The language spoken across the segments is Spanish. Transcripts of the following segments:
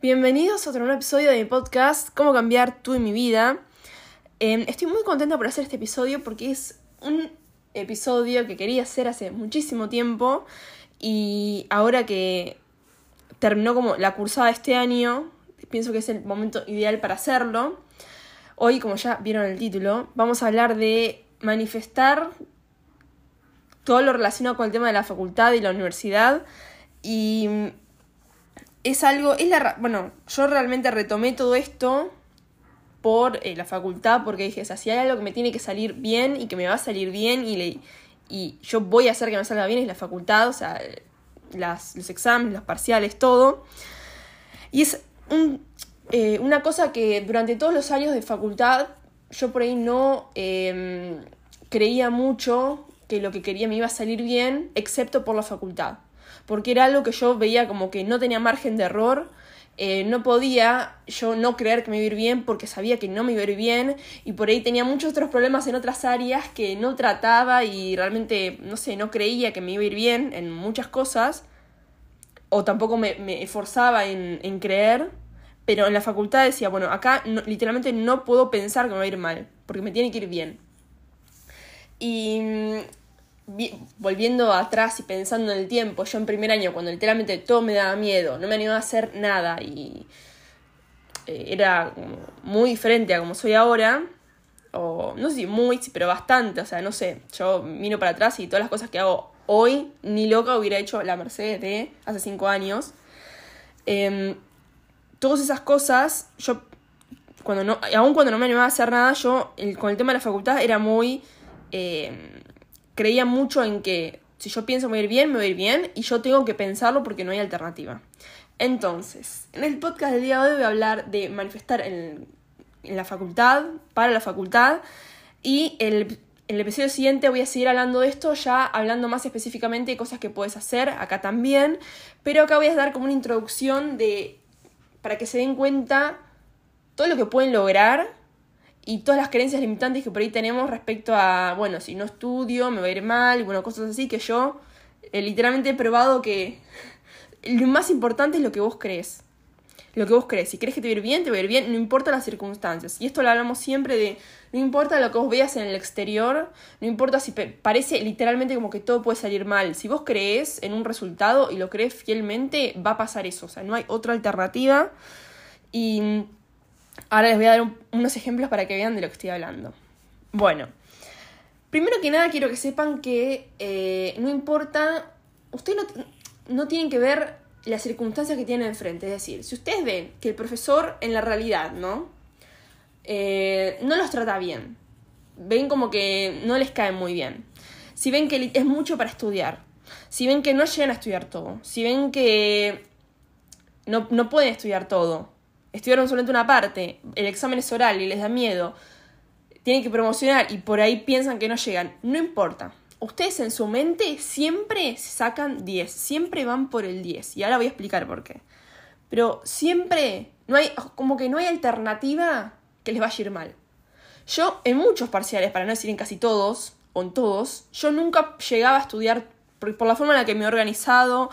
Bienvenidos a otro nuevo episodio de mi podcast, Cómo cambiar tú y mi vida. Em, estoy muy contenta por hacer este episodio porque es un episodio que quería hacer hace muchísimo tiempo y ahora que terminó como la cursada este año, pienso que es el momento ideal para hacerlo. Hoy, como ya vieron el título, vamos a hablar de manifestar todo lo relacionado con el tema de la facultad y la universidad y es algo, es la, bueno, yo realmente retomé todo esto por eh, la facultad, porque dije, o sea, si hay algo que me tiene que salir bien y que me va a salir bien y, y yo voy a hacer que me salga bien es la facultad, o sea, los exámenes, los parciales, todo. Y es eh, una cosa que durante todos los años de facultad yo por ahí no em, creía mucho que lo que quería me iba a salir bien, excepto por la facultad porque era algo que yo veía como que no tenía margen de error. Eh, no podía yo no creer que me iba a ir bien porque sabía que no me iba a ir bien y por ahí tenía muchos otros problemas en otras áreas que no trataba y realmente, no sé, no creía que me iba a ir bien en muchas cosas o tampoco me, esforzaba en, creer, pero en la facultad decía, bueno, acá literalmente no puedo pensar que me va a ir mal porque me tiene que ir bien. Y volviendo atrás y pensando en el tiempo, yo en primer año, cuando literalmente todo me daba miedo, no me animaba a hacer nada y eh, era muy diferente a como soy ahora, o no sé si muy, pero bastante, o sea, no sé, yo miro para atrás y todas las cosas que hago hoy, ni loca hubiera hecho la Mercedes de hace cinco años. Em, todas esas cosas, yo, cuando no, aún cuando no me animaba a hacer nada, yo con el tema de la facultad era muy... Em, creía mucho en que si yo pienso me voy a ir bien, me voy a ir bien y yo tengo que pensarlo porque no hay alternativa. Entonces, en el podcast del día de hoy voy a hablar de manifestar en, la facultad, para la facultad y el, en el episodio siguiente voy a seguir hablando de esto, ya hablando más específicamente de cosas que puedes hacer acá también, pero acá voy a dar como una introducción de para que se den cuenta todo lo que pueden lograr y todas las creencias limitantes que por ahí tenemos respecto a, bueno, si no estudio, me va a ir mal, bueno, cosas así que yo eh, literalmente he probado que lo más importante es lo que vos crees. Lo que vos crees. Si crees que te va a ir bien, te va a ir bien, no importa las circunstancias. Y esto lo hablamos siempre de, no importa lo que vos veas en el exterior, no importa si parece literalmente como que todo puede salir mal. Si vos crees en un resultado y lo crees fielmente, va a pasar eso. O sea, no hay otra alternativa. Y Ahora les voy a dar unos ejemplos para que vean de lo que estoy hablando. Bueno, primero que nada quiero que sepan que eh, no importa, ustedes no, no tienen que ver las circunstancias que tienen enfrente. Es decir, si ustedes ven que el profesor en la realidad, ¿no? Eh, no los trata bien. Ven como que no les cae muy bien. Si ven que es mucho para estudiar. Si ven que no llegan a estudiar todo. Si ven que no, no pueden estudiar todo estudiaron solamente una parte, el examen es oral y les da miedo, tienen que promocionar y por ahí piensan que no llegan, no importa. Ustedes en su mente siempre sacan 10, siempre van por el 10 y ahora voy a explicar por qué. Pero siempre no hay como que no hay alternativa que les vaya a ir mal. Yo en muchos parciales, para no decir en casi todos o en todos, yo nunca llegaba a estudiar por, la forma en la que me he organizado,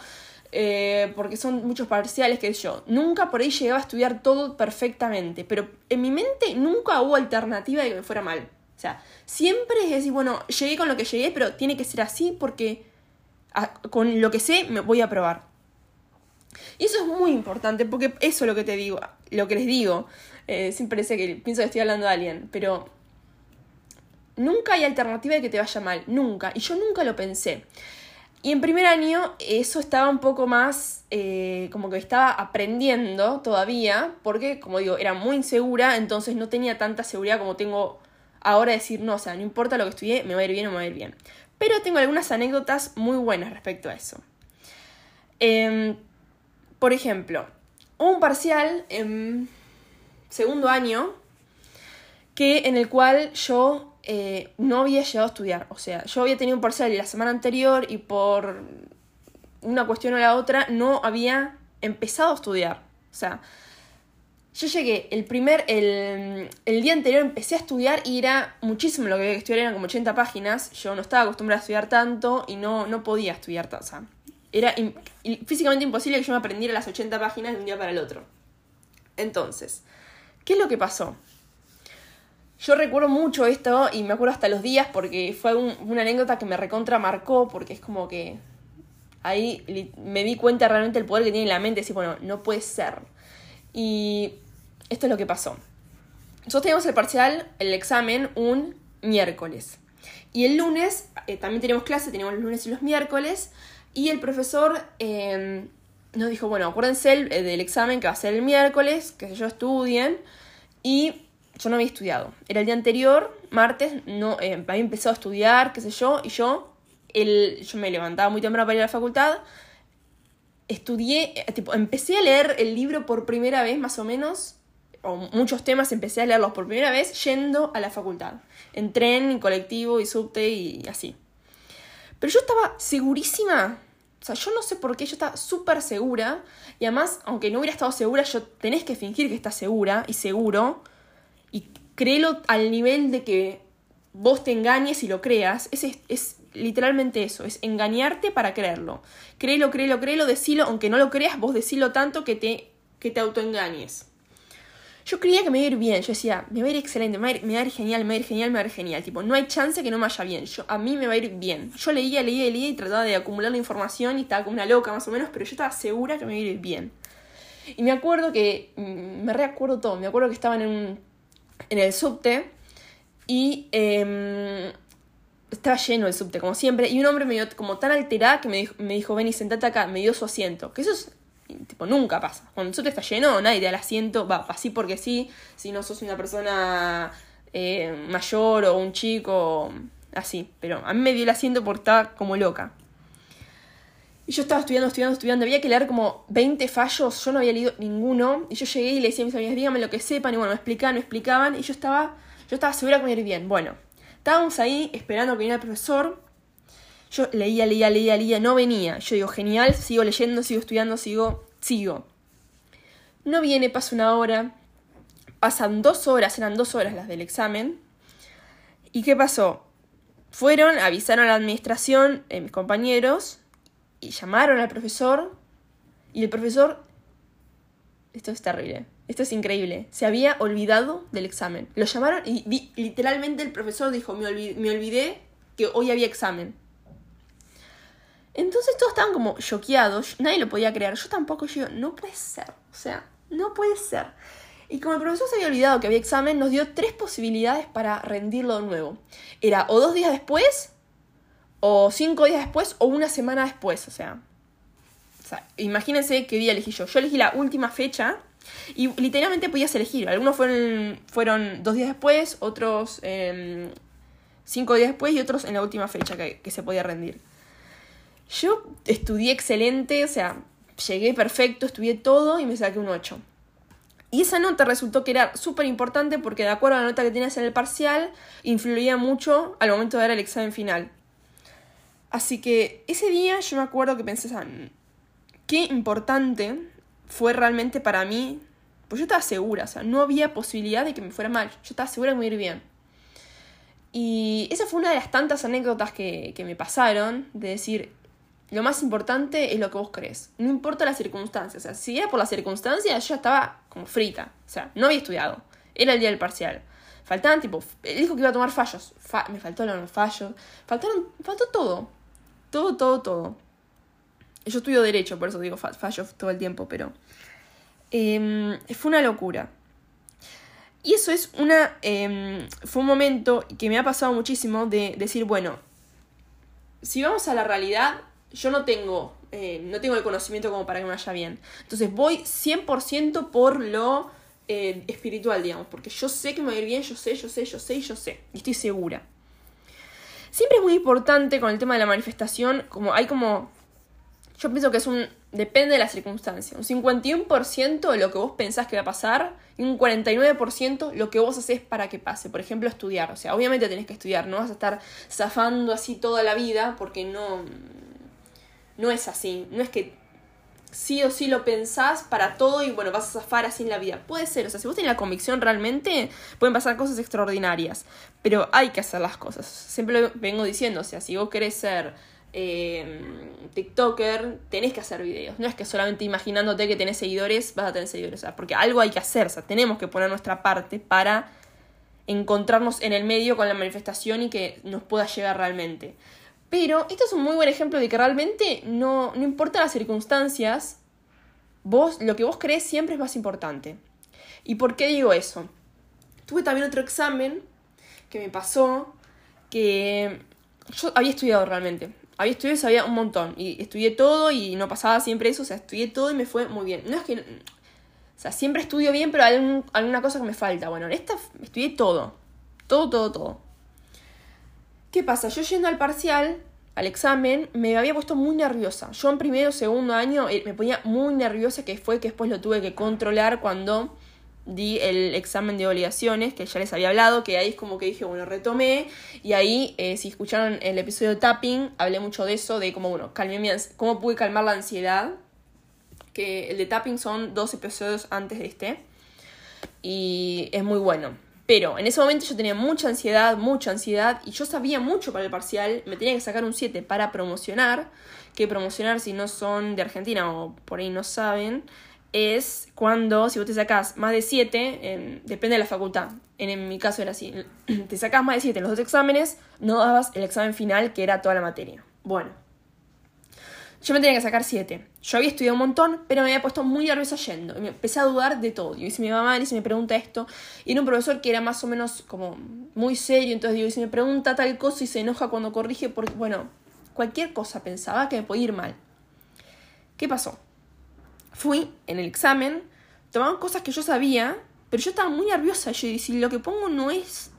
eh, porque son muchos parciales que yo. Nunca por ahí llegaba a estudiar todo perfectamente, pero en mi mente nunca hubo alternativa de que me fuera mal. O sea, siempre es decir, bueno, llegué con lo que llegué, pero tiene que ser así porque con lo que sé me voy a probar. Y eso es muy importante, porque eso es lo que te digo, lo que les digo. Eh, siempre sé que pienso que estoy hablando de alguien, pero nunca hay alternativa de que te vaya mal, nunca. Y yo nunca lo pensé. Y en primer año eso estaba un poco más, eh, como que estaba aprendiendo todavía, porque como digo, era muy insegura, entonces no tenía tanta seguridad como tengo ahora de decir, no, o sea, no importa lo que estudié, me va a ir bien o me va a ir bien. Pero tengo algunas anécdotas muy buenas respecto a eso. Em, por ejemplo, un parcial en segundo año que en el cual yo eh, no había llegado a estudiar. O sea, yo había tenido un parcial la semana anterior y por una cuestión o la otra no había empezado a estudiar. O sea, yo llegué el primer, el, el, día anterior empecé a estudiar y era muchísimo lo que había que estudiar, eran como 80 páginas. Yo no estaba acostumbrada a estudiar tanto y no, no podía estudiar tanto. O sea, era físicamente imposible que yo me aprendiera las 80 páginas de un día para el otro. Entonces, ¿qué es lo que pasó? Yo recuerdo mucho esto y me acuerdo hasta los días porque fue una anécdota que me recontra marcó porque es como que ahí me di cuenta realmente del poder que tiene la mente. Decir, bueno, no puede ser. Y esto es lo que pasó. Nosotros teníamos el parcial, el examen, un miércoles. Y el lunes eh, también tenemos clase, tenemos los lunes y los miércoles. Y el profesor em, nos dijo, bueno, acuérdense eh, del examen que va a ser el miércoles, que yo estudien. Y yo no había estudiado. Era el día anterior, martes, no, eh, había empezado a estudiar, qué sé yo, y yo, el, yo me levantaba muy temprano para ir a la facultad. Estudié, tipo, empecé a leer el libro por primera vez, más o menos, o muchos temas empecé a leerlos por primera vez yendo a la facultad. En tren, en colectivo y subte y así. Pero yo estaba segurísima. O sea, yo no sé por qué, yo estaba súper segura. Y además, aunque no hubiera estado segura, yo tenés que fingir que estás segura y seguro. Y créelo al nivel de que vos te engañes y lo creas. Es, es, literalmente eso, es engañarte para creerlo. Créelo, créelo, créelo, decilo, aunque no lo creas, vos decilo tanto que te, que te autoengañes. Yo creía que me iba a ir bien, yo decía, me va a ir excelente, me va a ir, genial, me va a ir genial, me va a ir genial. Tipo, no hay chance que no me vaya bien, yo, a mí me va a ir bien. Yo leía, leía, leía y trataba de acumular la información y estaba como una loca más o menos, pero yo estaba segura que me iba a ir bien. Y me acuerdo que, mm, me reacuerdo todo, me acuerdo que estaban en, en el subte y em, estaba lleno el subte, como siempre, y un hombre me dio como tan alterada que me dijo, me dijo, ven y sentate acá, me dio su asiento. Que eso es tipo, nunca pasa. Cuando el subte está lleno, nadie te da el asiento, va, así porque sí, si no sos una persona eh, mayor o un chico, así. Pero a mí me dio el asiento porque estaba como loca. Y yo estaba estudiando, estudiando, estudiando. Había que leer como 20 fallos. Yo no había leído ninguno. Y yo llegué y le decía a mis amigas, díganme lo que sepan. Y bueno, me explicaban, me explicaban. Y yo estaba, yo estaba segura que me iba a ir bien. Bueno, estábamos ahí esperando que viniera el profesor. Yo leía, leía, leía, leía, no venía. Yo digo, genial, sigo leyendo, sigo estudiando, sigo, sigo. No viene, pasa una hora. Pasan dos horas, eran dos horas las del examen. ¿Y qué pasó? Fueron, avisaron a la administración, eh, mis compañeros, llamaron al profesor. Y el profesor, esto es terrible, esto es increíble, se había olvidado del examen. Lo llamaron y literalmente el profesor dijo, me olvidé que hoy había examen. Entonces todos estaban como choqueados, nadie lo podía creer, yo tampoco, yo no puede ser, o sea, no puede ser. Y como el profesor se había olvidado que había examen, nos dio tres posibilidades para rendirlo de nuevo. Era o dos días después, o cinco días después, o una semana después, o sea. O sea, imagínense qué día elegí yo. Yo elegí la última fecha y literalmente podías elegir. Algunos fueron, fueron dos días después, otros em, cinco días después y otros en la última fecha que se podía rendir. Yo estudié excelente, o sea, llegué perfecto, estudié todo y me saqué un 8. Y esa nota resultó que era súper importante porque de acuerdo a la nota que tenías en el parcial, influía mucho al momento de dar el examen final. Así que ese día yo me acuerdo que pensé, qué importante fue realmente para mí, pues yo estaba segura, o sea, no había posibilidad de que me fuera mal, yo estaba segura de que me ir bien. Y esa fue una de las tantas anécdotas que, que me pasaron, de decir, lo más importante es lo que vos crees. No importa las circunstancias. O sea, si era por las circunstancias, yo estaba como frita. O sea, no había estudiado. Era el día del parcial. Faltaban, tipo, él dijo que iba a tomar fallos. me faltó los fallos. Faltaron, faltó todo. Todo, todo, todo. Yo estudio Derecho, por eso digo fallos todo el tiempo, pero. Em, fue una locura. Y eso es una. Em, fue un momento que me ha pasado muchísimo de decir, bueno, si vamos a la realidad, yo no tengo, eh, no tengo el conocimiento como para que me vaya bien. Entonces voy 100% por lo eh, espiritual, digamos, porque yo sé que me va a ir bien, yo sé, yo sé, yo sé yo sé, y estoy segura. Siempre es muy importante con el tema de la manifestación, como hay como, yo pienso que es un, depende de la circunstancia, un 51% de lo que vos pensás que va a pasar y un 49% lo que vos haces para que pase. Por ejemplo, estudiar, o sea, obviamente tenés que estudiar, no vas a estar zafando así toda la vida porque no, no es así. No es que sí o sí lo pensás para todo y bueno, vas a zafar así en la vida. Puede ser, o sea, si vos tenés la convicción realmente, pueden pasar cosas extraordinarias. Pero hay que hacer las cosas. Siempre lo vengo diciendo, o sea, si vos querés ser eh, TikToker, tenés que hacer videos. No es que solamente imaginándote que tenés seguidores, vas a tener seguidores. O sea, porque algo hay que hacer. O sea, tenemos que poner nuestra parte para encontrarnos en el medio con la manifestación y que nos pueda llegar realmente. Pero esto es un muy buen ejemplo de que realmente no, no importa las circunstancias, vos, lo que vos crees siempre es más importante. ¿Y por qué digo eso? Tuve también otro examen que me pasó que yo había estudiado realmente. Había estudiado y sabía un montón. Y estudié todo y no pasaba siempre eso. O sea, estudié todo y me fue muy bien. No es que. O sea, siempre estudio bien, pero hay alguna cosa que me falta. Bueno, en esta estudié todo. Todo, todo, todo. ¿Qué pasa? Yo yendo al parcial, al examen, me había puesto muy nerviosa. Yo en primero, segundo año eh, me ponía muy nerviosa, que fue que después lo tuve que controlar cuando di el examen de obligaciones, que ya les había hablado, que ahí es como que dije, bueno, retomé, y ahí, eh, si escucharon el episodio de tapping, hablé mucho de eso, de cómo, bueno, calmé mi cómo pude calmar la ansiedad, que el de tapping son dos episodios antes de este, y es muy bueno. Pero en ese momento yo tenía mucha ansiedad, mucha ansiedad, y yo sabía mucho para el parcial, me tenía que sacar un 7 para promocionar, que promocionar si no son de Argentina o por ahí no saben, es cuando, si vos te sacás más de 7, depende de la facultad, en, mi caso era así, te sacás más de 7 en los dos exámenes, no dabas el examen final que era toda la materia. Bueno, yo me tenía que sacar 7. Yo había estudiado un montón, pero me había puesto muy nerviosa yendo. Y me empecé a dudar de todo. Y si va mal y si me pregunta esto. Y era un profesor que era más o menos como muy serio. Entonces digo, y si me pregunta tal cosa y se enoja cuando corrige, porque, bueno, cualquier cosa pensaba que me podía ir mal. ¿Qué pasó? fui en el examen, tomaban cosas que yo sabía, pero yo estaba muy nerviosa. Yo dije, si lo que pongo no es,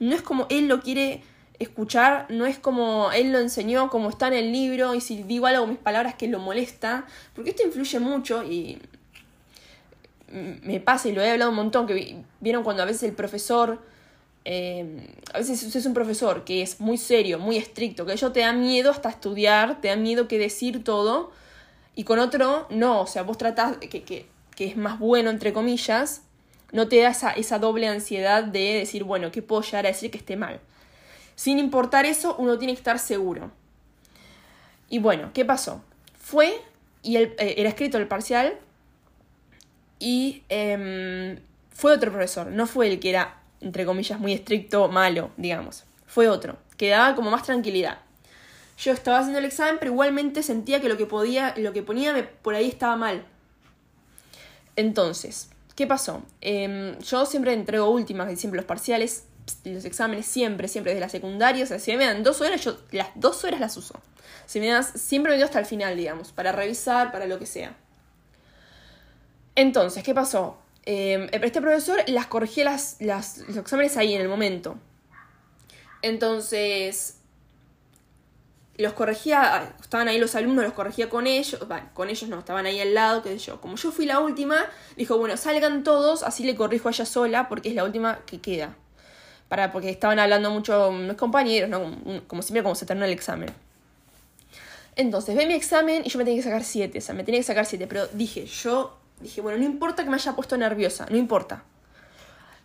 no es como él lo quiere escuchar, no es como él lo enseñó, como está en el libro, y si digo algo mis palabras que lo molesta, porque esto influye mucho y me pasa y lo he hablado un montón, que vieron cuando a veces el profesor, eh, a veces es un profesor que es muy serio, muy estricto, que ellos te da miedo hasta estudiar, te da miedo que decir todo, y con otro, no, o sea, vos tratás que, que, que es más bueno, entre comillas, no te da esa, esa doble ansiedad de decir, bueno, ¿qué puedo llegar a decir que esté mal? Sin importar eso, uno tiene que estar seguro. Y bueno, ¿qué pasó? Fue, y él, eh, era escrito el parcial, y em, fue otro profesor, no fue el que era, entre comillas, muy estricto, malo, digamos. Fue otro, que daba como más tranquilidad yo estaba haciendo el examen, pero igualmente sentía que lo que podía, lo que ponía por ahí estaba mal. Entonces, ¿qué pasó? Em, yo siempre entrego últimas, siempre los parciales, los exámenes, siempre, siempre, desde la secundaria. O sea, si me dan dos horas, yo las dos horas las uso. Si me das, siempre me dio hasta el final, digamos, para revisar, para lo que sea. Entonces, ¿qué pasó? Eh, este profesor las corregía las, los exámenes ahí en el momento. Entonces, los corregía, estaban ahí los alumnos, los corregía con ellos, con ellos no, estaban ahí al lado, qué sé yo. Como yo fui la última, dijo, bueno, salgan todos, así le corrijo a ella sola, porque es la última que queda. Para, porque estaban hablando mucho mis compañeros, ¿no? Como, siempre, como se terminó el examen. Entonces, ve mi examen y yo me tenía que sacar siete, o sea, me tenía que sacar siete, pero dije, yo, dije, bueno, no importa que me haya puesto nerviosa, no importa.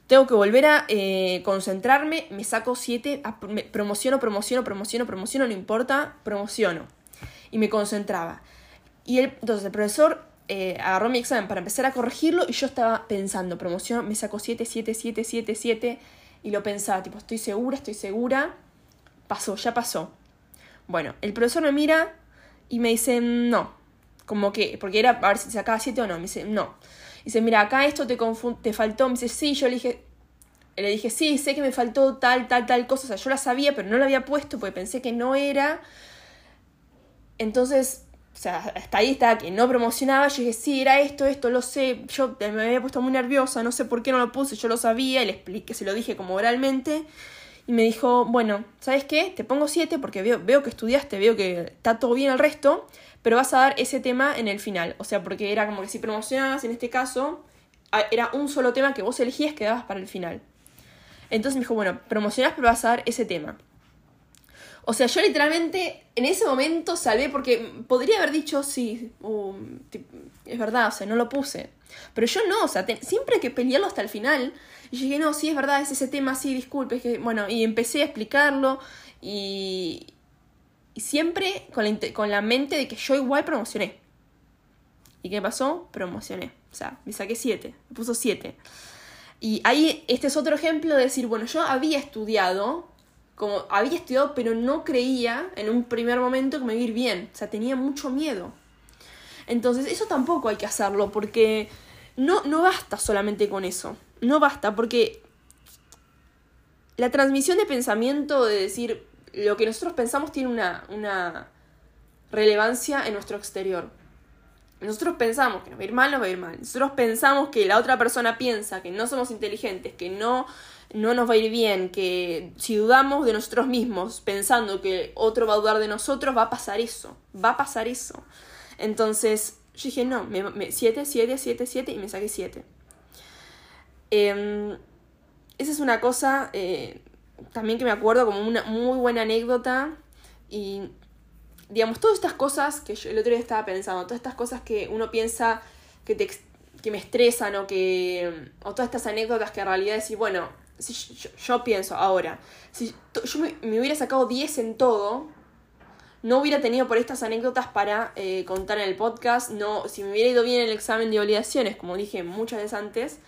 Tengo que volver a eh, concentrarme, me saco siete, promociono, promociono, promociono, promociono, no importa, promociono. Y me concentraba. Y el, entonces el profesor eh, agarró mi examen para empezar a corregirlo y yo estaba pensando, promociono, me saco 7, 7, 7, 7, 7 y lo pensaba, tipo, estoy segura, estoy segura. Pasó, ya pasó. Bueno, el profesor me mira y me dice, no. Como que, porque era a ver si sacaba 7 o no. Me dice, no dice, mira, acá esto te, te faltó. Me dice, sí, yo le dije, le dije, sí, sé que me faltó tal, tal, tal cosa. O sea, yo la sabía, pero no la había puesto porque pensé que no era. Entonces, o sea, estaba que no promocionaba. Yo dije, sí, era esto, esto, lo sé. Yo me había puesto muy nerviosa, no sé por qué no lo puse, yo lo sabía. Y le expliqué, se lo dije como oralmente. Y me dijo, bueno, ¿sabes qué? Te pongo siete porque veo, veo que estudiaste, veo que está todo bien el resto pero vas a dar ese tema en el final. O sea, porque era como que si promocionabas, en este caso, era un solo tema que vos elegías que dabas para el final. Entonces me dijo, bueno, promocionás, pero vas a dar ese tema. O sea, yo literalmente en ese momento salvé porque podría haber dicho, sí, uh, es verdad, o sea, no lo puse. Pero yo no, o sea, siempre hay que pelearlo hasta el final. Y llegué, no, sí, es verdad, es ese tema, sí, disculpe, que, bueno, y empecé a explicarlo y, Y siempre con la, con la mente de que yo igual promocioné. ¿Y qué pasó? Promocioné. O sea, me saqué 7, me puso 7. Y ahí, este es otro ejemplo de decir, bueno, yo había estudiado, como había estudiado, pero no creía en un primer momento que me iba a ir bien. O sea, tenía mucho miedo. Entonces, eso tampoco hay que hacerlo, porque no, no basta solamente con eso. No basta, porque la transmisión de pensamiento, de decir lo que nosotros pensamos, tiene una, una relevancia en nuestro exterior. Nosotros pensamos que nos va a ir mal, nos va a ir mal. Nosotros pensamos que la otra persona piensa que no somos inteligentes, que no, no nos va a ir bien, que si dudamos de nosotros mismos pensando que otro va a dudar de nosotros, va a pasar eso. Va a pasar eso. Entonces yo dije, no, 7, 7, 7, 7 y me saqué 7. Em, esa es una cosa eh, también que me acuerdo como una muy buena anécdota y digamos, todas estas cosas que yo el otro día estaba pensando, todas estas cosas que uno piensa que, te, que me estresan o que. o todas estas anécdotas que en realidad decís, bueno, si yo, pienso ahora, si yo me, hubiera sacado 10 en todo, no hubiera tenido por estas anécdotas para eh, contar en el podcast, no, si me hubiera ido bien en el examen de obligaciones, como dije muchas veces antes,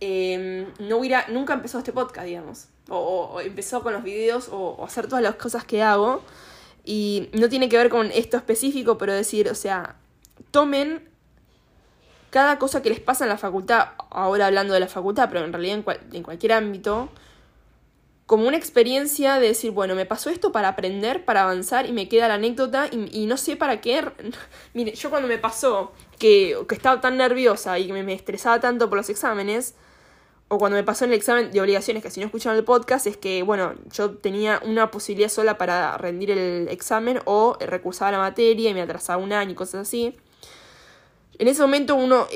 em, no hubiera, nunca empezó este podcast, digamos. O, empezó con los videos o, o hacer todas las cosas que hago. Y no tiene que ver con esto específico, pero decir, o sea, tomen cada cosa que les pasa en la facultad, ahora hablando de la facultad, pero en realidad en, cualquier ámbito, como una experiencia de decir, bueno, me pasó esto para aprender, para avanzar y me queda la anécdota y, no sé para qué. Mire, yo cuando me pasó que, que estaba tan nerviosa y que me estresaba tanto por los exámenes, o cuando me pasó en el examen de obligaciones, que si no escucharon el podcast, es que, bueno, yo tenía una posibilidad sola para rendir el examen o recursaba la materia y me atrasaba un año y cosas así. En ese momento uno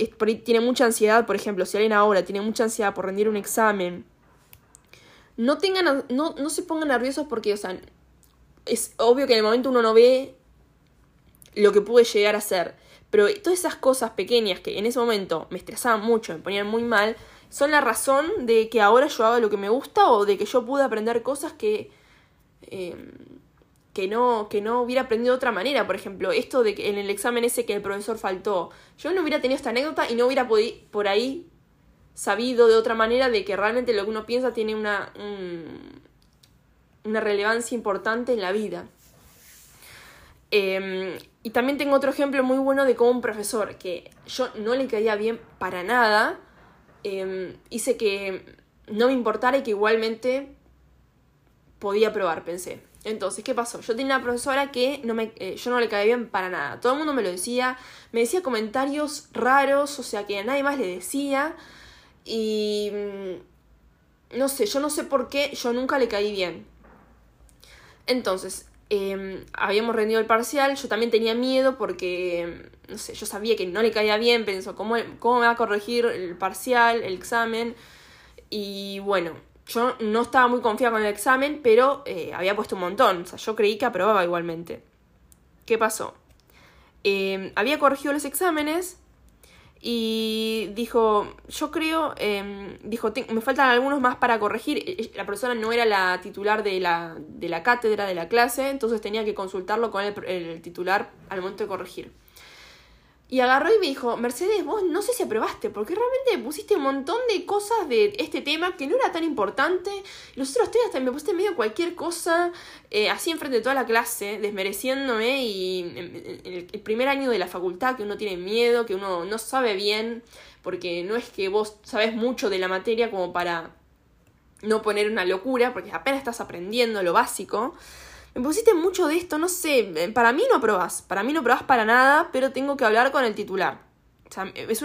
tiene mucha ansiedad, por ejemplo, si alguien ahora tiene mucha ansiedad por rendir un examen, no, tengan, no, no se pongan nerviosos porque, o sea, es obvio que en el momento uno no ve lo que pude llegar a ser. Pero todas esas cosas pequeñas que en ese momento me estresaban mucho, me ponían muy mal, son la razón de que ahora yo haga lo que me gusta o de que yo pude aprender cosas que, em, que, no, que no hubiera aprendido de otra manera. Por ejemplo, esto de que en el examen ese que el profesor faltó, yo no hubiera tenido esta anécdota y no hubiera podido por ahí sabido de otra manera de que realmente lo que uno piensa tiene una, una relevancia importante en la vida. Em, y también tengo otro ejemplo muy bueno de cómo un profesor que yo no le caía bien para nada, Em, hice que no me importara y que igualmente podía probar, pensé. Entonces, ¿qué pasó? Yo tenía una profesora que no me, eh, yo no le caía bien para nada. Todo el mundo me lo decía, me decía comentarios raros, o sea, que a nadie más le decía. Y mm, no sé, yo no sé por qué, yo nunca le caí bien. Entonces, Em, habíamos rendido el parcial, yo también tenía miedo porque, no sé, yo sabía que no le caía bien, pensó, ¿cómo, cómo me va a corregir el parcial, el examen? Y bueno, yo no estaba muy confiada con el examen, pero eh, había puesto un montón, o sea, yo creí que aprobaba igualmente. ¿Qué pasó? Em, había corregido los exámenes y dijo, yo creo, em, dijo, me faltan algunos más para corregir. E, e, la persona no era la titular de la, de la cátedra, de la clase, entonces tenía que consultarlo con el titular al momento de corregir. Y agarró y me dijo, Mercedes, vos no sé si aprobaste, porque realmente pusiste un montón de cosas de este tema que no era tan importante. Los otros días hasta me pusiste medio cualquier cosa, eh, así enfrente de toda la clase, desmereciéndome. Y en, el primer año de la facultad, que uno tiene miedo, que uno no sabe bien, porque no es que vos sabes mucho de la materia como para no poner una locura, porque apenas estás aprendiendo lo básico. Me pusiste mucho de esto, no sé, eh, para mí no aprobás, para mí no aprobás para nada, pero tengo que hablar con el titular. O sea, es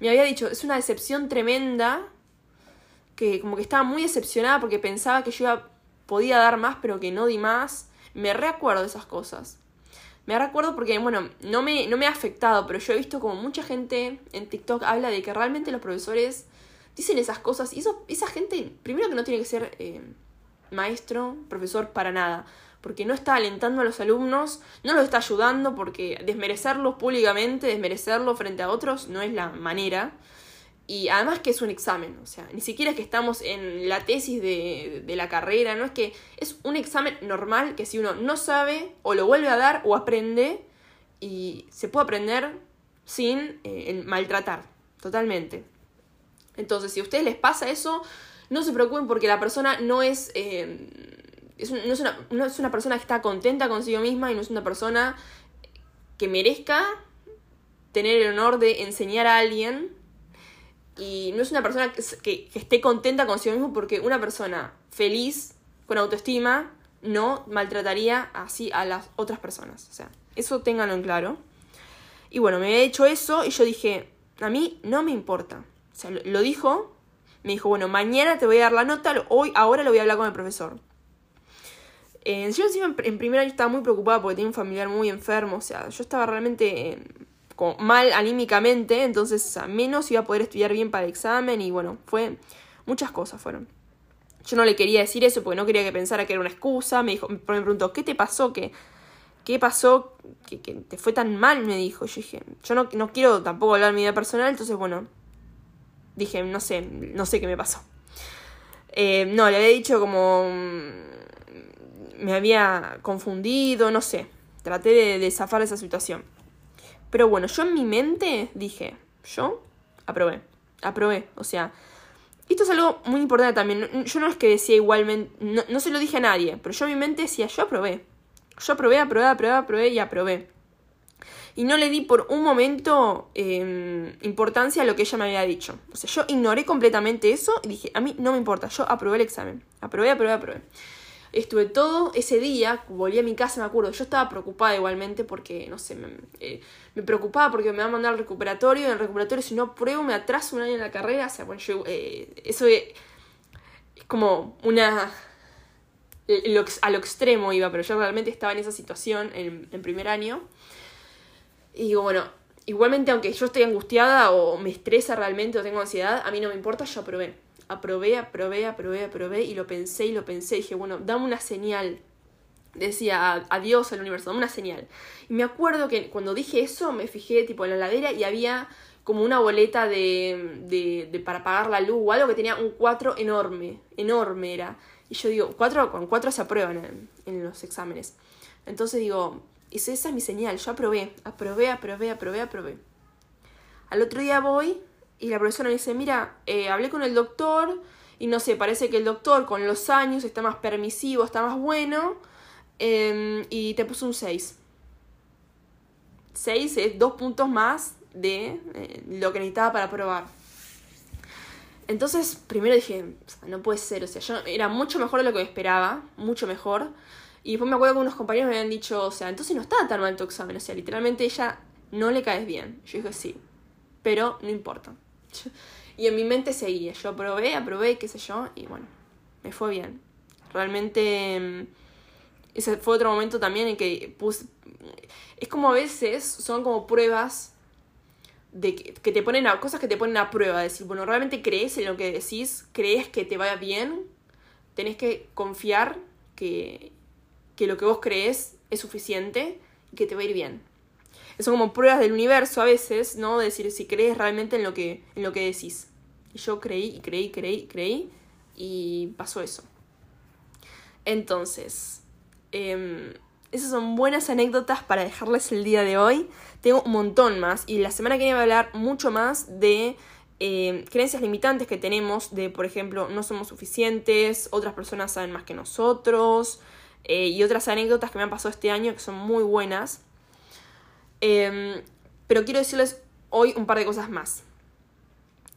me había dicho, es una decepción tremenda, que como que estaba muy decepcionada porque pensaba que yo podía dar más, pero que no di más. Me reacuerdo de esas cosas. Me recuerdo porque, bueno, no me, no me ha afectado, pero yo he visto como mucha gente en TikTok habla de que realmente los profesores dicen esas cosas. Y esa gente, primero que no tiene que ser eh, maestro, profesor para nada porque no está alentando a los alumnos, no los está ayudando, porque desmerecerlos públicamente, desmerecerlos frente a otros, no es la manera. Y además que es un examen, o sea, ni siquiera es que estamos en la tesis de, de, la carrera, no es que es un examen normal que si uno no sabe o lo vuelve a dar o aprende y se puede aprender sin eh, maltratar, totalmente. Entonces, si a ustedes les pasa eso, no se preocupen porque la persona no es, eh, es, no, es una, persona que está contenta consigo misma y no es una persona que merezca tener el honor de enseñar a alguien y no es una persona que, esté contenta consigo mismo porque una persona feliz, con autoestima, no maltrataría así a las otras personas. O sea, eso ténganlo en claro. Y bueno, me había hecho eso y yo dije, a mí no me importa. O sea, lo dijo, me dijo, bueno, mañana te voy a dar la nota, hoy, ahora lo voy a hablar con el profesor. Eh, yo encima en primer año estaba muy preocupada porque tenía un familiar muy enfermo, o sea, yo estaba realmente mal anímicamente, entonces a menos iba a poder estudiar bien para el examen y bueno, fue muchas cosas fueron. Yo no le quería decir eso porque no quería que pensara que era una excusa, me dijo, me preguntó, ¿qué te pasó? ¿Qué, qué pasó? ¿Que, te fue tan mal? Me dijo. Yo dije, yo no, no quiero tampoco hablar de mi vida personal, entonces bueno, dije, no sé, no sé qué me pasó. Eh, no, le había dicho como me había confundido, no sé. Traté de, de zafar esa situación. Pero bueno, yo en mi mente dije, yo aprobé, aprobé. O sea, esto es algo muy importante también. Yo no es que decía igualmente, no, se lo dije a nadie, pero yo en mi mente decía, yo aprobé. Yo aprobé, aprobé, aprobé, aprobé y aprobé. Y no le di por un momento em, importancia a lo que ella me había dicho. O sea, yo ignoré completamente eso y dije, a mí no me importa, yo aprobé el examen. Aprobé, aprobé, aprobé. Estuve todo ese día, volví a mi casa, me acuerdo, yo estaba preocupada igualmente porque, no sé, me, eh, preocupaba porque me va a mandar al recuperatorio, en el recuperatorio si no pruebo me atraso un año en la carrera, o sea, bueno, yo, eh, eso es, como una... a lo extremo iba, pero yo realmente estaba en esa situación en, en primer año. Y digo, bueno, igualmente aunque yo esté angustiada o me estresa realmente o tengo ansiedad, a mí no me importa, yo aprobé aprobé, aprobé, aprobé, aprobé y lo pensé y lo pensé. Y dije, bueno, dame una señal. Decía adiós al universo, dame una señal. Y me acuerdo que cuando dije eso me fijé tipo en la ladera y había como una boleta de, de, para pagar la luz o algo que tenía un 4 enorme, enorme era. Y yo digo, 4 con 4 se aprueban en, en los exámenes. Entonces digo, esa es mi señal, yo aprobé, aprobé, aprobé, aprobé, aprobé. Al otro día voy y la profesora me dice, mira, eh, hablé con el doctor y no sé, parece que el doctor con los años está más permisivo, está más bueno em, y te puso un 6. 6 es dos puntos más de eh, lo que necesitaba para probar. Entonces, primero dije, no puede ser, o sea, yo era mucho mejor de lo que esperaba, mucho mejor. Y después me acuerdo que unos compañeros me habían dicho, o sea, entonces no estaba tan mal tu examen, o sea, literalmente ella no le caes bien. Yo dije, sí, pero no importa. Y en mi mente seguía, yo aprobé, aprobé, qué sé yo, y bueno, me fue bien. Realmente mm, ese fue otro momento también en que puse... Es como a veces son como pruebas de que, te ponen a cosas que te ponen a prueba, decir, bueno, realmente crees en lo que decís, crees que te vaya bien, tenés que confiar que, que lo que vos crees es suficiente y que te va a ir bien son como pruebas del universo a veces, ¿no? De decir si crees realmente en lo que, en lo que decís. Y yo creí y creí, creí, creí y pasó eso. Entonces, em, esas son buenas anécdotas para dejarles el día de hoy. Tengo un montón más y la semana que viene voy a hablar mucho más de em, creencias limitantes que tenemos, de por ejemplo, no somos suficientes, otras personas saben más que nosotros eh, y otras anécdotas que me han pasado este año que son muy buenas. Em, pero quiero decirles hoy un par de cosas más.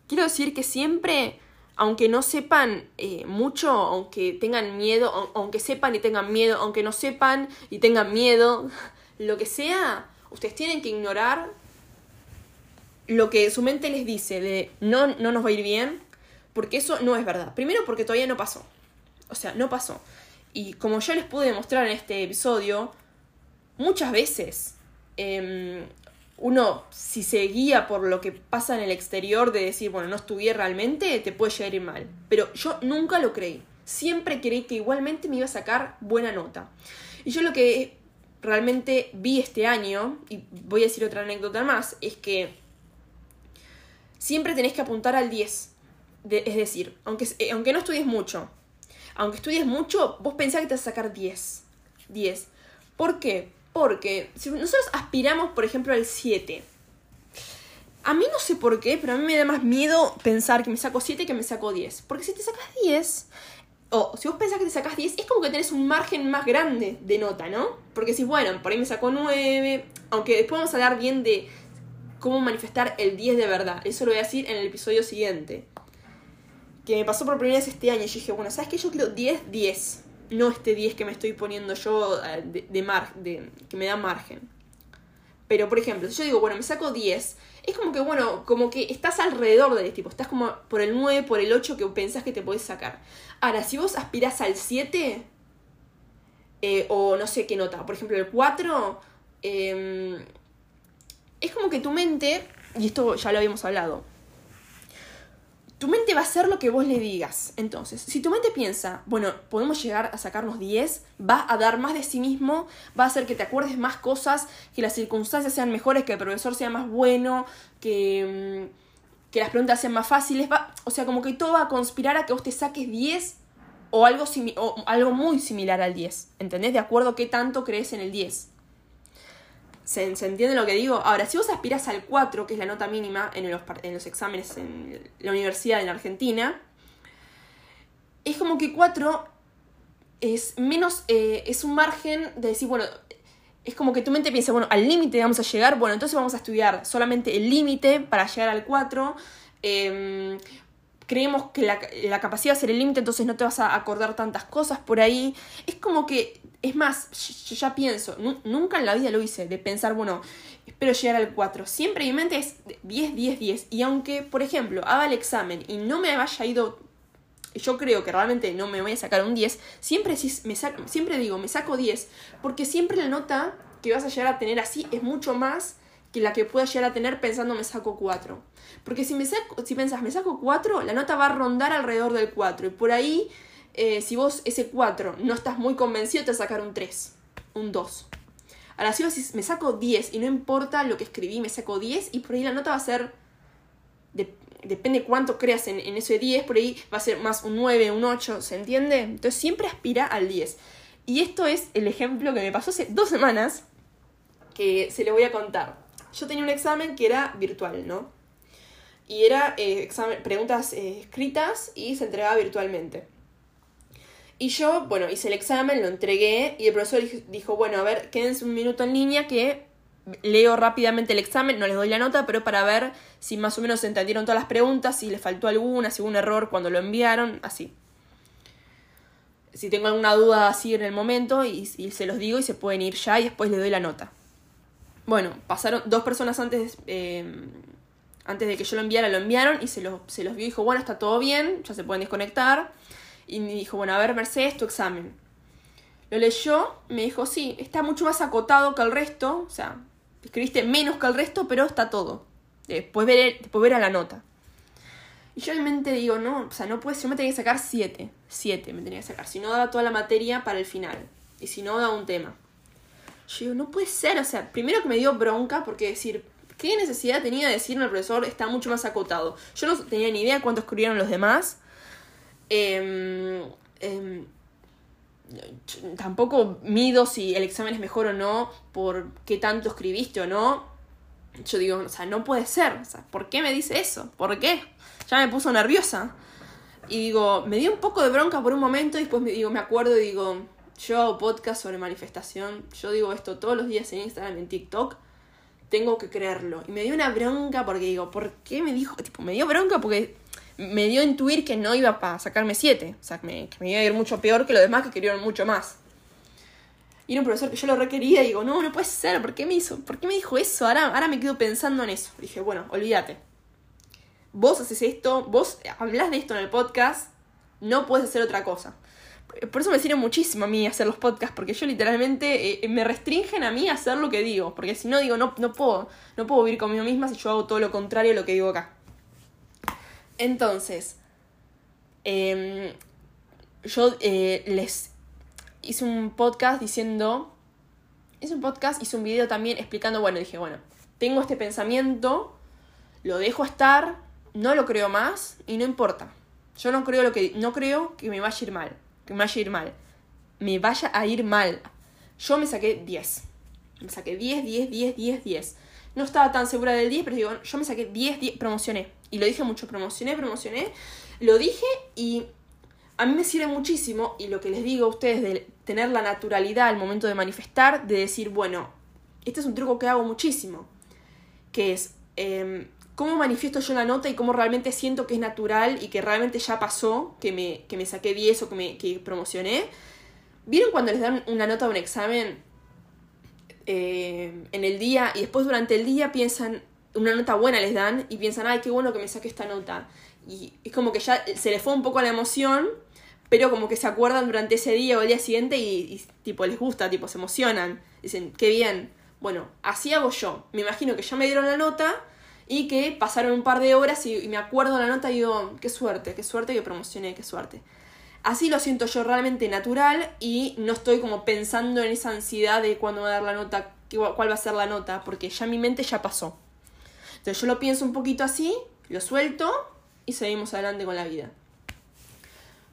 Quiero decir que siempre, aunque no sepan eh, mucho, aunque tengan miedo, aunque sepan y tengan miedo, aunque no sepan y tengan miedo, lo que sea, ustedes tienen que ignorar lo que su mente les dice de no, no nos va a ir bien, porque eso no es verdad. Primero porque todavía no pasó. O sea, no pasó. Y como ya les pude demostrar en este episodio, muchas veces Em, uno, si se guía por lo que pasa en el exterior, de decir, bueno, no estudié realmente, te puede llegar a ir mal. Pero yo nunca lo creí. Siempre creí que igualmente me iba a sacar buena nota. Y yo lo que realmente vi este año, y voy a decir otra anécdota más, es que siempre tenés que apuntar al 10. es decir, aunque, eh, aunque no estudies mucho, aunque estudies mucho, vos pensás que te vas a sacar 10. 10. ¿Por qué? Porque si nosotros aspiramos, por ejemplo, al 7, a mí no sé por qué, pero a mí me da más miedo pensar que me saco 7 que me saco 10. Porque si te sacas 10, o si vos pensás que te sacas 10, es como que tenés un margen más grande de nota, ¿no? Porque si, bueno, por ahí me saco 9, aunque después vamos a hablar bien de cómo manifestar el 10 de verdad. Eso lo voy a decir en el episodio siguiente. Que me pasó por primera vez este año y dije, bueno, ¿sabes qué? Yo quiero 10, 10. No este 10 que me estoy poniendo yo eh, de, mar, de que me da margen. Pero, por ejemplo, si yo digo, bueno, me saco 10 es como que, bueno, como que estás alrededor de tipo, estás como por el 9, por el 8 que pensás que te podés sacar. Ahora, si vos aspirás al 7, eh, o no sé qué nota, por ejemplo, el 4, em, es como que tu mente, y esto ya lo habíamos hablado, tu mente va a hacer lo que vos le digas. Entonces, si tu mente piensa, bueno, podemos llegar a sacarnos 10, va a dar más de sí mismo, va a hacer que te acuerdes más cosas, que las circunstancias sean mejores, que el profesor sea más bueno, que, mm, que las preguntas sean más fáciles. Va, o sea, como que todo va a conspirar a que vos te saques 10 o algo, o algo muy similar al 10. ¿Entendés? De acuerdo a qué tanto crees en el 10. ¿Se, entiende lo que digo? Ahora, si vos aspiras al 4, que es la nota mínima en los, en los exámenes en la universidad en Argentina, es como que 4 es menos, eh, es un margen de decir, bueno, es como que tu mente piensa, bueno, al límite vamos a llegar, bueno, entonces vamos a estudiar solamente el límite para llegar al 4. Em, creemos que la, la capacidad va a ser el límite, entonces no te vas a acordar tantas cosas por ahí. Es como que es más, yo ya pienso, nunca en la vida lo hice, de pensar, bueno, espero llegar al 4. Siempre mi mente es 10, 10, 10. Y aunque, por ejemplo, haga el examen y no me haya ido, yo creo que realmente no me voy a sacar un 10, siempre, me siempre digo, me saco 10, porque siempre la nota que vas a llegar a tener así es mucho más que la que pueda llegar a tener pensando me saco 4. Porque si, me saco, si pensás me saco 4, la nota va a rondar alrededor del 4. Y por ahí eh, si vos ese 4 no estás muy convencido, te vas a sacar un 3, un 2. Ahora, si vos me saco 10 y no importa lo que escribí, me saco 10 y por ahí la nota va a ser, depende cuánto creas en, en ese 10, por ahí va a ser más un 9, un 8, ¿se entiende? Entonces siempre aspira al 10. Y esto es el ejemplo que me pasó hace dos semanas, que se le voy a contar. Yo tenía un examen que era virtual, ¿no? Y era eh, examen, preguntas eh, escritas y se entregaba virtualmente. Y yo, bueno, hice el examen, lo entregué y el profesor dijo, bueno, a ver, quédense un minuto en línea que leo rápidamente el examen, no les doy la nota, pero para ver si más o menos se entendieron todas las preguntas, si les faltó alguna, si hubo un error cuando lo enviaron, así. Si tengo alguna duda así en el momento y, se los digo y se pueden ir ya y después les doy la nota. Bueno, pasaron dos personas antes, eh, antes de que yo lo enviara, lo enviaron y se los, se los vio y dijo, bueno, está todo bien, ya se pueden desconectar. Y me dijo, bueno, a ver, Mercedes, tu examen. Lo leyó, me dijo, sí, está mucho más acotado que el resto, o sea, escribiste menos que el resto, pero está todo. Después ver, después ver a la nota. Y yo en mente digo, no, o sea, no puede yo me tenía que sacar 7. 7 me tenía que sacar. Si no, daba toda la materia para el final. Y si no, daba un tema. Yo digo, no puede ser, o sea, primero que me dio bronca porque decir, ¿qué necesidad tenía de decirme al profesor está mucho más acotado? Yo no tenía ni idea cuánto escribieron los demás. Em, em, tampoco mido si el examen es mejor o no por qué tanto escribiste o no. Yo digo, o sea, no puede ser. O sea, ¿por qué me dice eso? ¿Por qué? Ya me puso nerviosa. Y digo, me dio un poco de bronca por un momento y después me, digo, me acuerdo y digo, yo hago podcast sobre manifestación, yo digo esto todos los días en Instagram, en TikTok, tengo que creerlo. Y me dio una bronca porque digo, ¿por qué me dijo? Tipo, me dio bronca porque me dio a intuir que no iba para sacarme 7. O sea, que me, que me, iba a ir mucho peor que los demás que querían mucho más. Y era un profesor que yo lo requería y digo, no, no puede ser, ¿por qué me hizo? ¿Por qué me dijo eso? Ahora, ahora me quedo pensando en eso. Dije, bueno, olvídate. Vos haces esto, vos hablas de esto en el podcast, no puedes hacer otra cosa. Por eso me sirve muchísimo a mí hacer los podcasts, porque yo literalmente eh, me restringen a mí a hacer lo que digo, porque si no digo, no, no puedo, no puedo vivir conmigo misma si yo hago todo lo contrario a lo que digo acá. Entonces, em, yo eh, les hice un podcast diciendo, hice un podcast, hice un video también explicando, bueno, dije, bueno, tengo este pensamiento, lo dejo estar, no lo creo más y no importa. Yo no creo lo que no creo que me vaya a ir mal, que me vaya a ir mal. Me vaya a ir mal. Yo me saqué 10. Me saqué 10, 10, 10, 10, 10. No estaba tan segura del 10, pero digo, yo me saqué 10, 10, promocioné. Y lo dije mucho, promocioné, promocioné. Lo dije y a mí me sirve muchísimo, y lo que les digo a ustedes de tener la naturalidad al momento de manifestar, de decir, bueno, este es un truco que hago muchísimo, que es em, cómo manifiesto yo la nota y cómo realmente siento que es natural y que realmente ya pasó, que me, que me saqué 10 o que, me, que promocioné. ¿Vieron cuando les dan una nota de un examen eh, en el día y después durante el día piensan, una nota buena les dan y piensan, ay, qué bueno que me saqué esta nota? Y es como que ya se les fue un poco la emoción, pero como que se acuerdan durante ese día o el día siguiente y, y tipo les gusta, tipo se emocionan. Dicen, qué bien. Bueno, así hago yo. Me imagino que ya me dieron la nota y que pasaron un par de horas y, me acuerdo la nota y digo, qué suerte, qué suerte que promocioné, qué suerte. Así lo siento yo realmente natural y no estoy como pensando en esa ansiedad de cuándo va a dar la nota, cuál va a ser la nota, porque ya mi mente ya pasó. Entonces yo lo pienso un poquito así, lo suelto y seguimos adelante con la vida.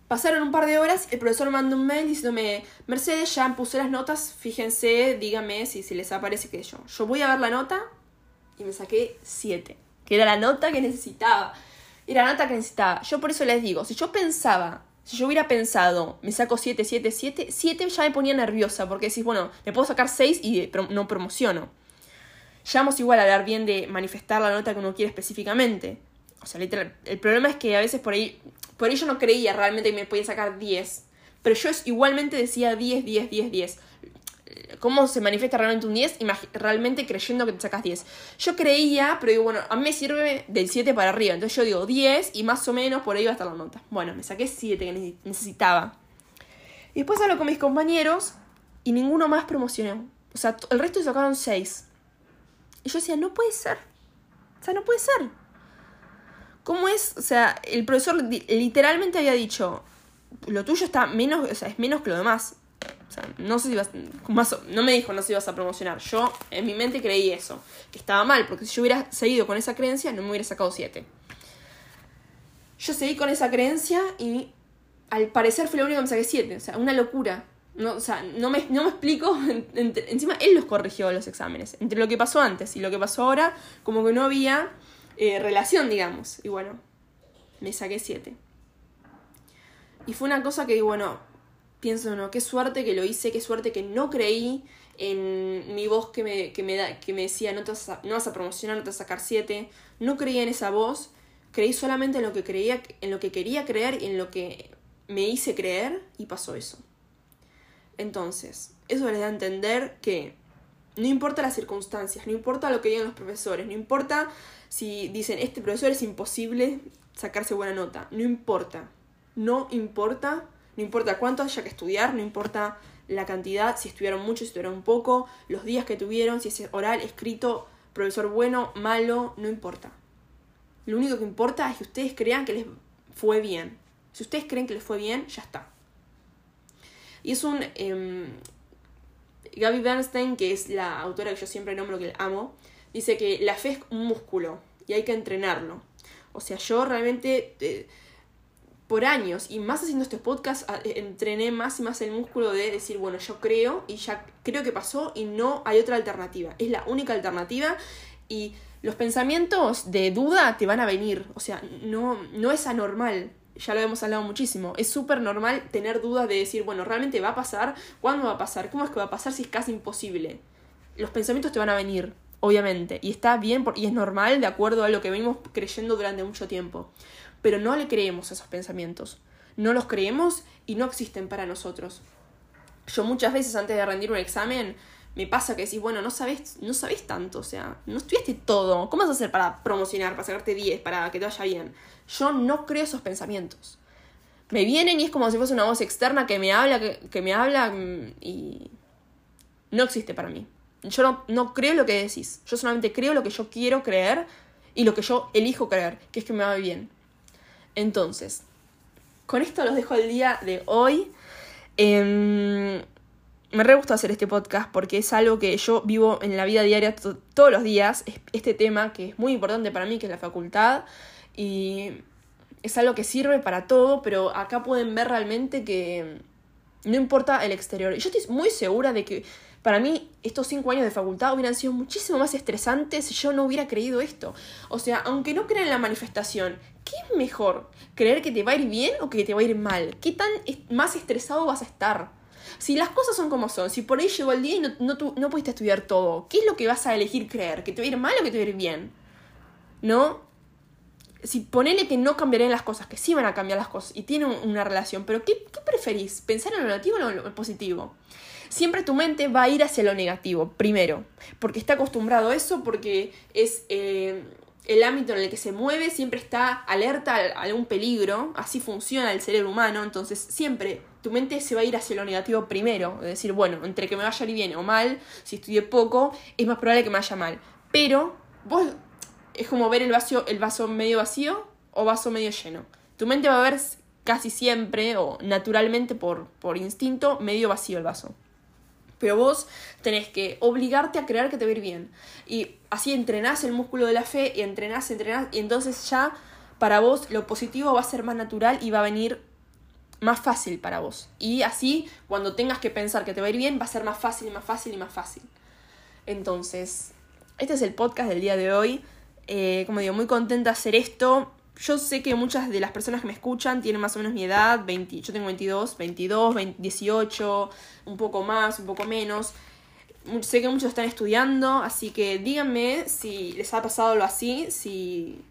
Pasaron un par de horas, el profesor mandó un mail diciéndome, Mercedes, ya puse las notas, fíjense, díganme si, si les aparece que yo. Yo voy a ver la nota y me saqué 7, que era la nota que necesitaba. Era la nota que necesitaba. Yo por eso les digo, si yo pensaba, si yo hubiera pensado, me saco 7, 7, 7, 7 ya me ponía nerviosa, porque decís, bueno, me puedo sacar 6 y no promociono. Ya vamos igual a hablar bien de manifestar la nota que uno quiere específicamente. O sea, literal, el problema es que a veces por ahí, por ahí yo no creía realmente que me podía sacar 10. Pero yo igualmente decía 10, 10, 10, 10 cómo se manifiesta realmente un 10, realmente creyendo que te sacas 10. Yo creía, pero digo, bueno, a mí me sirve del 7 para arriba. Entonces yo digo 10 y más o menos por ahí va a estar la nota. Bueno, me saqué 7 que necesitaba. Y después hablo con mis compañeros y ninguno más promocionó. O sea, el resto sacaron 6. Y yo decía, no puede ser. O sea, no puede ser. ¿Cómo es? O sea, el profesor literalmente había dicho, lo tuyo está menos, o sea, es menos que lo demás. O sea, no sé si ibas, no me dijo no si ibas a promocionar. Yo en mi mente creí eso, que estaba mal, porque si yo hubiera seguido con esa creencia no me hubiera sacado 7. Yo seguí con esa creencia y al parecer fue lo único que me saqué 7. O sea, una locura. No, o sea, no me, no me explico. encima él los corrigió los exámenes. Entre lo que pasó antes y lo que pasó ahora, como que no había eh, relación, digamos. Y bueno, me saqué 7. Y fue una cosa que, bueno, pienso, no, qué suerte que lo hice, qué suerte que no creí en mi voz que me, que me, da, que me decía no, vas a, no vas a promocionar, no te vas a sacar siete. No creía en esa voz, creí solamente en lo que creía, en lo que quería creer y en lo que me hice creer y pasó eso. Entonces, eso les da a entender que no importa las circunstancias, no importa lo que digan los profesores, no importa si dicen este profesor es imposible sacarse buena nota, no importa, no importa no importa cuánto haya que estudiar, no importa la cantidad, si estudiaron mucho, si estudiaron poco, los días que tuvieron, si es oral, escrito, profesor bueno, malo, no importa. Lo único que importa es que ustedes crean que les fue bien. Si ustedes creen que les fue bien, ya está. Y es un... Eh, Gaby Bernstein, que es la autora que yo siempre nombro, que amo, dice que la fe es un músculo y hay que entrenarlo. O sea, yo realmente... Eh, por años y más haciendo este podcast eh, entrené más y más el músculo de decir, bueno, yo creo y ya creo que pasó y no hay otra alternativa. Es la única alternativa y los pensamientos de duda te van a venir. O sea, no, no es anormal. Ya lo hemos hablado muchísimo. Es súper normal tener dudas de decir, bueno, ¿realmente va a pasar? ¿Cuándo va a pasar? ¿Cómo es que va a pasar si es casi imposible? Los pensamientos te van a venir, obviamente. Y está bien y es normal de acuerdo a lo que venimos creyendo durante mucho tiempo pero no le creemos a esos pensamientos. No los creemos y no existen para nosotros. Yo muchas veces antes de rendir un examen me pasa que decís, bueno, no sabes, no sabes tanto, o sea, no estudiaste todo. ¿Cómo vas a hacer para promocionar, para sacarte 10, para que te vaya bien? Yo no creo esos pensamientos. Me vienen y es como si fuese una voz externa que me habla, que, me habla mm, y no existe para mí. Yo no, no creo lo que decís. Yo solamente creo lo que yo quiero creer y lo que yo elijo creer, que es que me va bien. Entonces, con esto los dejo el día de hoy. Em, me re gusta hacer este podcast porque es algo que yo vivo en la vida diaria todos los días. Este tema que es muy importante para mí, que es la facultad. Y es algo que sirve para todo, pero acá pueden ver realmente que no importa el exterior. Yo estoy muy segura de que para mí estos cinco años de facultad hubieran sido muchísimo más estresantes si yo no hubiera creído esto. O sea, aunque no crean en la manifestación, ¿qué es mejor? ¿Creer que te va a ir bien o que te va a ir mal? ¿Qué tan más estresado vas a estar? Si las cosas son como son, si por ahí llegó el día y no, no, no pudiste estudiar todo, ¿qué es lo que vas a elegir creer? ¿Que te va a ir mal o que te va a ir bien? ¿No? si ponele que no cambiarían las cosas, que sí van a cambiar las cosas y tienen una relación, pero ¿qué, preferís? ¿Pensar en lo negativo o en lo positivo? Siempre tu mente va a ir hacia lo negativo, primero, porque está acostumbrado a eso, porque es eh, el ámbito en el que se mueve, siempre está alerta a algún peligro, así funciona el cerebro humano, entonces siempre tu mente se va a ir hacia lo negativo primero, es decir, bueno, entre que me vaya bien o mal, si estudié poco, es más probable que me vaya mal, pero vos es como ver el, vaso, el vaso medio vacío o vaso medio lleno. Tu mente va a ver casi siempre o naturalmente por, por instinto medio vacío el vaso. Pero vos tenés que obligarte a creer que te va a ir bien. Y así entrenás el músculo de la fe y entrenás, entrenás. Y entonces ya para vos lo positivo va a ser más natural y va a venir más fácil para vos. Y así cuando tengas que pensar que te va a ir bien va a ser más fácil y más fácil y más fácil. Entonces, este es el podcast del día de hoy. Eh, como digo, muy contenta de hacer esto. Yo sé que muchas de las personas que me escuchan tienen más o menos mi edad, 20, yo tengo 22, 22, 18, un poco más, un poco menos. Sé que muchos están estudiando, así que díganme si les ha pasado algo así, si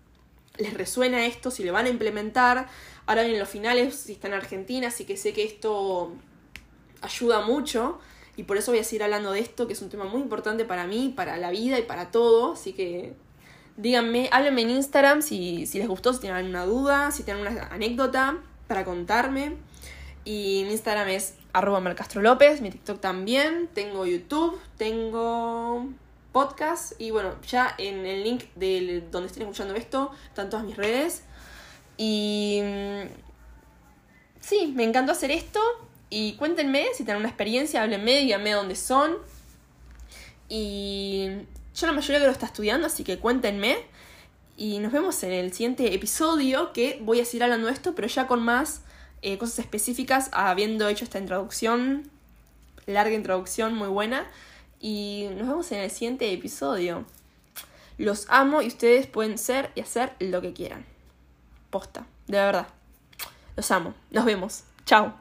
les resuena esto, si lo van a implementar. Ahora en los finales, si están en Argentina, así que sé que esto ayuda mucho y por eso voy a seguir hablando de esto, que es un tema muy importante para mí, para la vida y para todo, así que Díganme, háblenme en Instagram si, les gustó, si tienen alguna duda, si tienen una anécdota para contarme. Y mi Instagram es arroba López, mi TikTok también, tengo YouTube, tengo podcast y bueno, ya en el link de donde estén escuchando esto están todas mis redes. Y mm, sí, me encantó hacer esto y cuéntenme si tienen una experiencia, háblenme, díganme dónde son. Y yo la mayoría que lo está estudiando, así que cuéntenme. Y nos vemos en el siguiente episodio, que voy a seguir hablando de esto, pero ya con más eh, cosas específicas, habiendo hecho esta introducción, larga introducción, muy buena. Y nos vemos en el siguiente episodio. Los amo y ustedes pueden ser y hacer lo que quieran. Posta, de verdad. Los amo. Nos vemos. Chao.